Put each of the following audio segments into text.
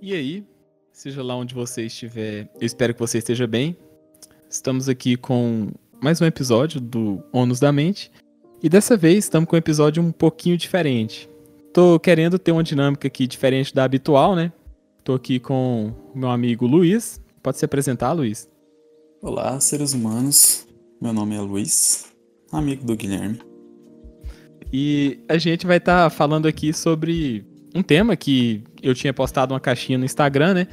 E aí, seja lá onde você estiver, eu espero que você esteja bem. Estamos aqui com mais um episódio do Ônus da Mente. E dessa vez estamos com um episódio um pouquinho diferente. Tô querendo ter uma dinâmica aqui diferente da habitual, né? Tô aqui com o meu amigo Luiz. Pode se apresentar, Luiz? Olá, seres humanos. Meu nome é Luiz, amigo do Guilherme. E a gente vai estar tá falando aqui sobre um tema que eu tinha postado uma caixinha no Instagram, né?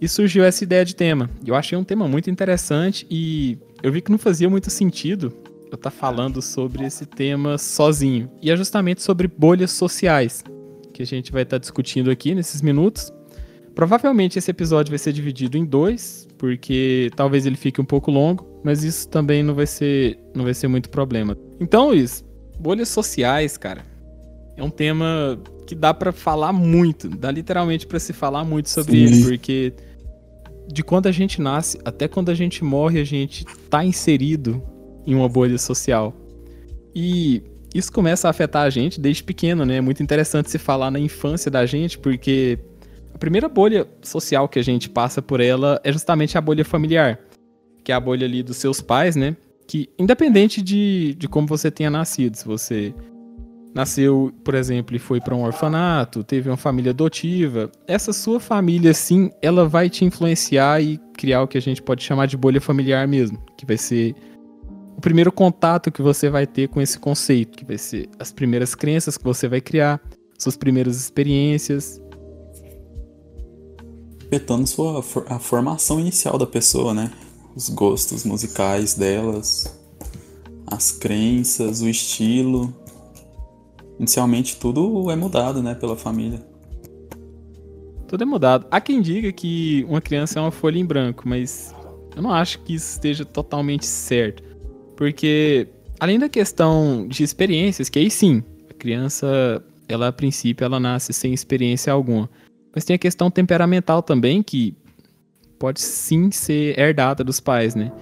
E surgiu essa ideia de tema. Eu achei um tema muito interessante e eu vi que não fazia muito sentido eu estar tá falando sobre esse tema sozinho. E é justamente sobre bolhas sociais que a gente vai estar tá discutindo aqui nesses minutos. Provavelmente esse episódio vai ser dividido em dois, porque talvez ele fique um pouco longo, mas isso também não vai ser, não vai ser muito problema. Então, Luiz, bolhas sociais, cara, é um tema que dá para falar muito, dá literalmente para se falar muito sobre Sim. ele, porque de quando a gente nasce até quando a gente morre, a gente tá inserido em uma bolha social. E isso começa a afetar a gente desde pequeno, né? É muito interessante se falar na infância da gente, porque a primeira bolha social que a gente passa por ela é justamente a bolha familiar, que é a bolha ali dos seus pais, né? Que independente de, de como você tenha nascido, se você nasceu, por exemplo, e foi para um orfanato, teve uma família adotiva, essa sua família, sim, ela vai te influenciar e criar o que a gente pode chamar de bolha familiar mesmo, que vai ser o primeiro contato que você vai ter com esse conceito, que vai ser as primeiras crenças que você vai criar, suas primeiras experiências. Afetando sua, a formação inicial da pessoa, né? Os gostos musicais delas, as crenças, o estilo, inicialmente tudo é mudado, né, pela família. Tudo é mudado. Há quem diga que uma criança é uma folha em branco, mas eu não acho que isso esteja totalmente certo. Porque, além da questão de experiências, que aí sim, a criança, ela a princípio, ela nasce sem experiência alguma. Mas tem a questão temperamental também, que pode sim ser herdada dos pais, né?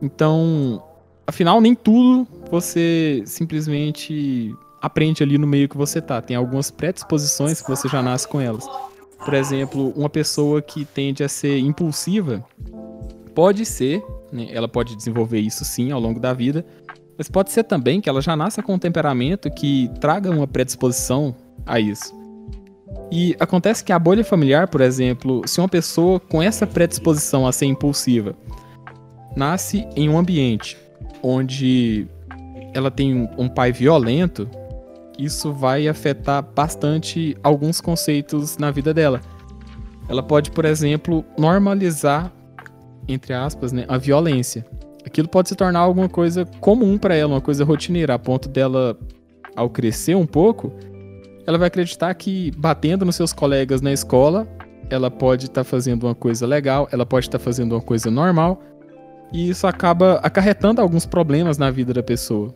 Então, afinal, nem tudo você simplesmente aprende ali no meio que você tá. Tem algumas predisposições que você já nasce com elas. Por exemplo, uma pessoa que tende a ser impulsiva pode ser, né, ela pode desenvolver isso sim ao longo da vida, mas pode ser também que ela já nasça com um temperamento que traga uma predisposição a isso. E acontece que a bolha familiar, por exemplo, se uma pessoa com essa predisposição a ser impulsiva nasce em um ambiente onde ela tem um pai violento, isso vai afetar bastante alguns conceitos na vida dela. Ela pode, por exemplo, normalizar, entre aspas, né, a violência. Aquilo pode se tornar alguma coisa comum para ela, uma coisa rotineira, a ponto dela, ao crescer um pouco, ela vai acreditar que batendo nos seus colegas na escola, ela pode estar tá fazendo uma coisa legal, ela pode estar tá fazendo uma coisa normal, e isso acaba acarretando alguns problemas na vida da pessoa.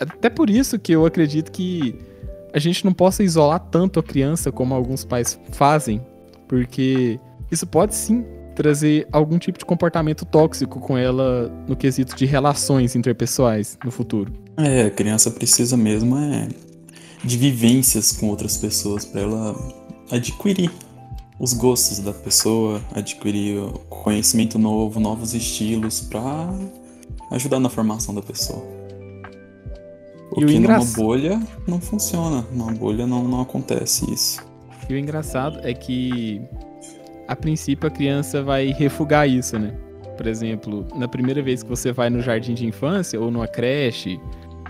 Até por isso que eu acredito que a gente não possa isolar tanto a criança como alguns pais fazem, porque isso pode sim trazer algum tipo de comportamento tóxico com ela no quesito de relações interpessoais no futuro. É, a criança precisa mesmo é de vivências com outras pessoas para ela adquirir os gostos da pessoa, adquirir conhecimento novo, novos estilos para ajudar na formação da pessoa. Porque e o engra... numa bolha não funciona. Numa bolha não, não acontece isso. E o engraçado é que, a princípio, a criança vai refugar isso, né? Por exemplo, na primeira vez que você vai no jardim de infância ou numa creche,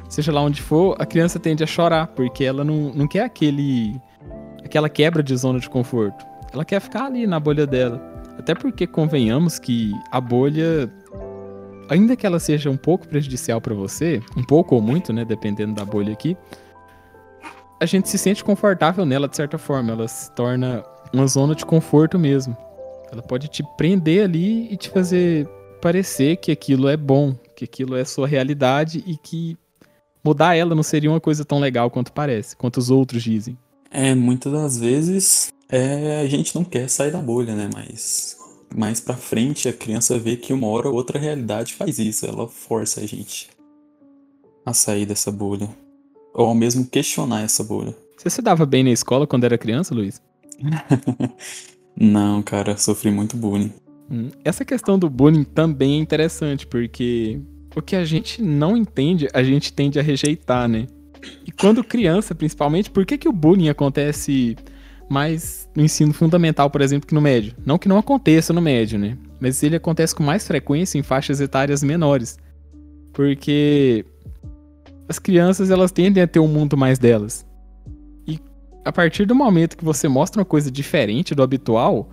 seja lá onde for, a criança tende a chorar, porque ela não, não quer aquele aquela quebra de zona de conforto. Ela quer ficar ali na bolha dela. Até porque convenhamos que a bolha ainda que ela seja um pouco prejudicial para você, um pouco ou muito, né, dependendo da bolha aqui, a gente se sente confortável nela de certa forma, ela se torna uma zona de conforto mesmo. Ela pode te prender ali e te fazer parecer que aquilo é bom, que aquilo é sua realidade e que mudar ela não seria uma coisa tão legal quanto parece, quanto os outros dizem. É, muitas das vezes é, a gente não quer sair da bolha, né? Mas mais pra frente a criança vê que uma hora ou outra realidade faz isso, ela força a gente a sair dessa bolha. Ou ao mesmo questionar essa bolha. Você se dava bem na escola quando era criança, Luiz? Não, cara, sofri muito bullying. Hum, essa questão do bullying também é interessante, porque o que a gente não entende, a gente tende a rejeitar, né? E quando criança, principalmente, por que, que o bullying acontece mais no ensino fundamental, por exemplo, que no médio? Não que não aconteça no médio, né? Mas ele acontece com mais frequência em faixas etárias menores. Porque as crianças, elas tendem a ter um mundo mais delas. E a partir do momento que você mostra uma coisa diferente do habitual,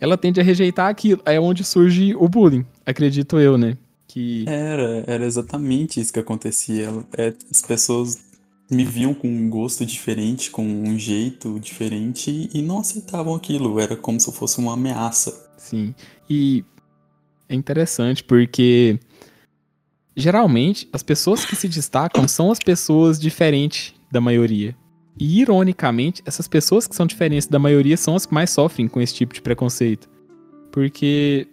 ela tende a rejeitar aquilo. É onde surge o bullying, acredito eu, né? Que... Era, era exatamente isso que acontecia. É, as pessoas me viam com um gosto diferente, com um jeito diferente e não aceitavam aquilo. Era como se fosse uma ameaça. Sim. E é interessante porque geralmente as pessoas que se destacam são as pessoas diferentes da maioria. E ironicamente, essas pessoas que são diferentes da maioria são as que mais sofrem com esse tipo de preconceito. Porque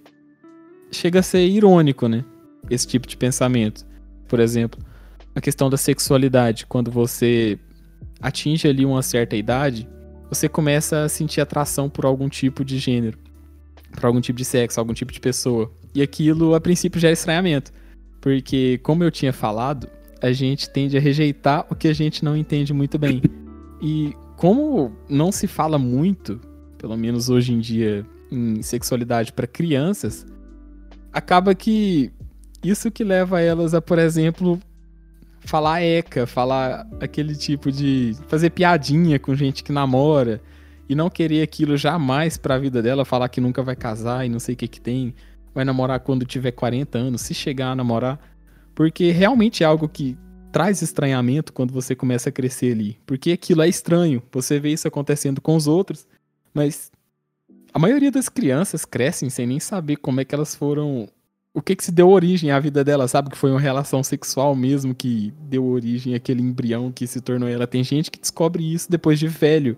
chega a ser irônico, né? Esse tipo de pensamento. Por exemplo, a questão da sexualidade. Quando você atinge ali uma certa idade, você começa a sentir atração por algum tipo de gênero, por algum tipo de sexo, algum tipo de pessoa. E aquilo, a princípio, gera estranhamento. Porque, como eu tinha falado, a gente tende a rejeitar o que a gente não entende muito bem. E como não se fala muito, pelo menos hoje em dia, em sexualidade para crianças, acaba que isso que leva elas a, por exemplo, falar eca, falar aquele tipo de. fazer piadinha com gente que namora e não querer aquilo jamais pra vida dela, falar que nunca vai casar e não sei o que que tem, vai namorar quando tiver 40 anos, se chegar a namorar. Porque realmente é algo que traz estranhamento quando você começa a crescer ali. Porque aquilo é estranho, você vê isso acontecendo com os outros, mas a maioria das crianças crescem sem nem saber como é que elas foram o que que se deu origem à vida dela, sabe? Que foi uma relação sexual mesmo que deu origem àquele embrião que se tornou ela. Tem gente que descobre isso depois de velho.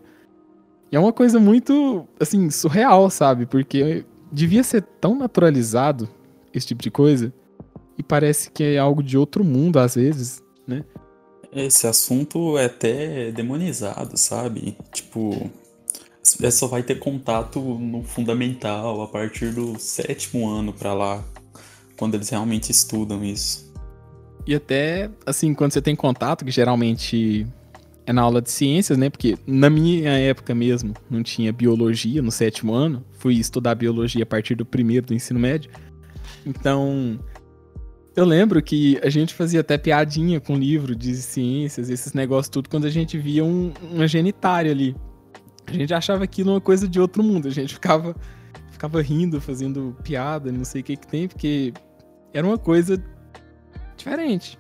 E é uma coisa muito, assim, surreal, sabe? Porque devia ser tão naturalizado esse tipo de coisa. E parece que é algo de outro mundo, às vezes, né? Esse assunto é até demonizado, sabe? Tipo, só vai ter contato no fundamental a partir do sétimo ano pra lá quando eles realmente estudam isso. E até, assim, quando você tem contato, que geralmente é na aula de ciências, né? Porque na minha época mesmo não tinha biologia no sétimo ano. Fui estudar biologia a partir do primeiro do ensino médio. Então, eu lembro que a gente fazia até piadinha com livro de ciências, esses negócios tudo, quando a gente via um, uma genitária ali. A gente achava aquilo uma coisa de outro mundo. A gente ficava, ficava rindo, fazendo piada, não sei o que que tem, porque era uma coisa diferente.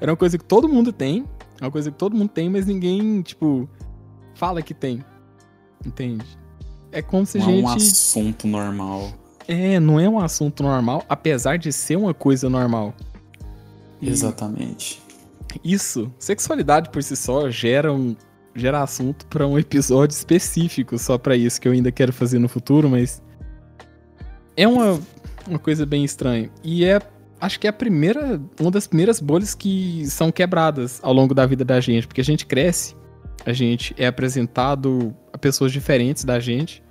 Era uma coisa que todo mundo tem, uma coisa que todo mundo tem, mas ninguém, tipo, fala que tem. Entende? É como se não a gente. Não é um assunto normal. É, não é um assunto normal, apesar de ser uma coisa normal. E Exatamente. Isso, sexualidade por si só gera um gera assunto para um episódio específico só para isso que eu ainda quero fazer no futuro, mas é uma uma coisa bem estranha. E é acho que é a primeira, uma das primeiras bolhas que são quebradas ao longo da vida da gente, porque a gente cresce, a gente é apresentado a pessoas diferentes da gente,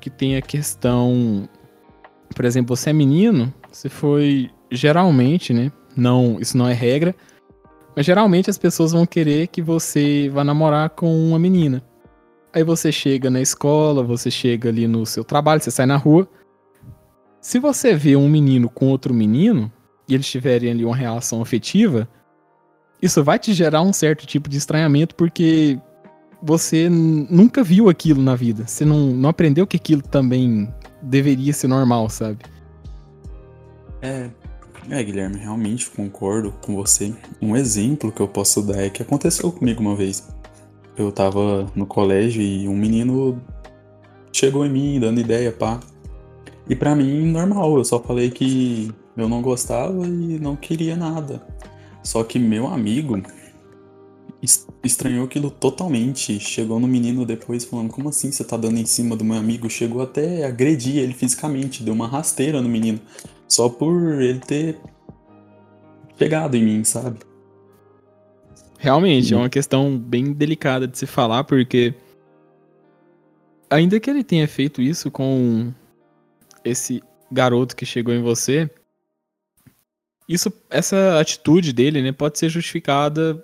que tem a questão, por exemplo, você é menino, você foi geralmente, né? Não, isso não é regra, mas geralmente as pessoas vão querer que você vá namorar com uma menina. Aí você chega na escola, você chega ali no seu trabalho, você sai na rua, se você vê um menino com outro menino e eles tiverem ali uma relação afetiva, isso vai te gerar um certo tipo de estranhamento porque você nunca viu aquilo na vida. Você não, não aprendeu que aquilo também deveria ser normal, sabe? É, é, Guilherme, realmente concordo com você. Um exemplo que eu posso dar é que aconteceu comigo uma vez. Eu tava no colégio e um menino chegou em mim dando ideia, pá. E para mim, normal, eu só falei que eu não gostava e não queria nada. Só que meu amigo estranhou aquilo totalmente. Chegou no menino depois falando: Como assim você tá dando em cima do meu amigo? Chegou até a agredir ele fisicamente, deu uma rasteira no menino. Só por ele ter chegado em mim, sabe? Realmente, é uma questão bem delicada de se falar, porque ainda que ele tenha feito isso com esse garoto que chegou em você, isso, essa atitude dele, né, pode ser justificada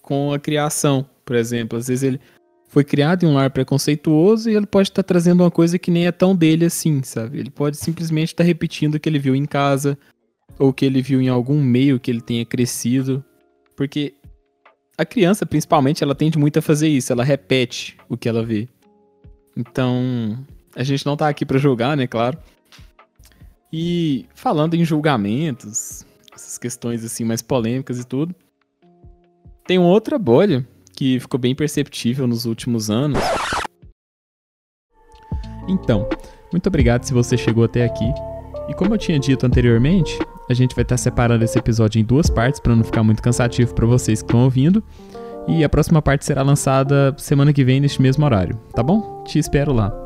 com a criação, por exemplo. Às vezes ele foi criado em um lar preconceituoso e ele pode estar trazendo uma coisa que nem é tão dele assim, sabe? Ele pode simplesmente estar repetindo o que ele viu em casa ou que ele viu em algum meio que ele tenha crescido, porque a criança, principalmente, ela tende muito a fazer isso, ela repete o que ela vê. Então, a gente não tá aqui para julgar, né, claro. E falando em julgamentos, essas questões assim mais polêmicas e tudo, tem uma outra bolha que ficou bem perceptível nos últimos anos. Então, muito obrigado se você chegou até aqui. E como eu tinha dito anteriormente, a gente vai estar separando esse episódio em duas partes para não ficar muito cansativo para vocês que estão ouvindo. E a próxima parte será lançada semana que vem neste mesmo horário, tá bom? Te espero lá.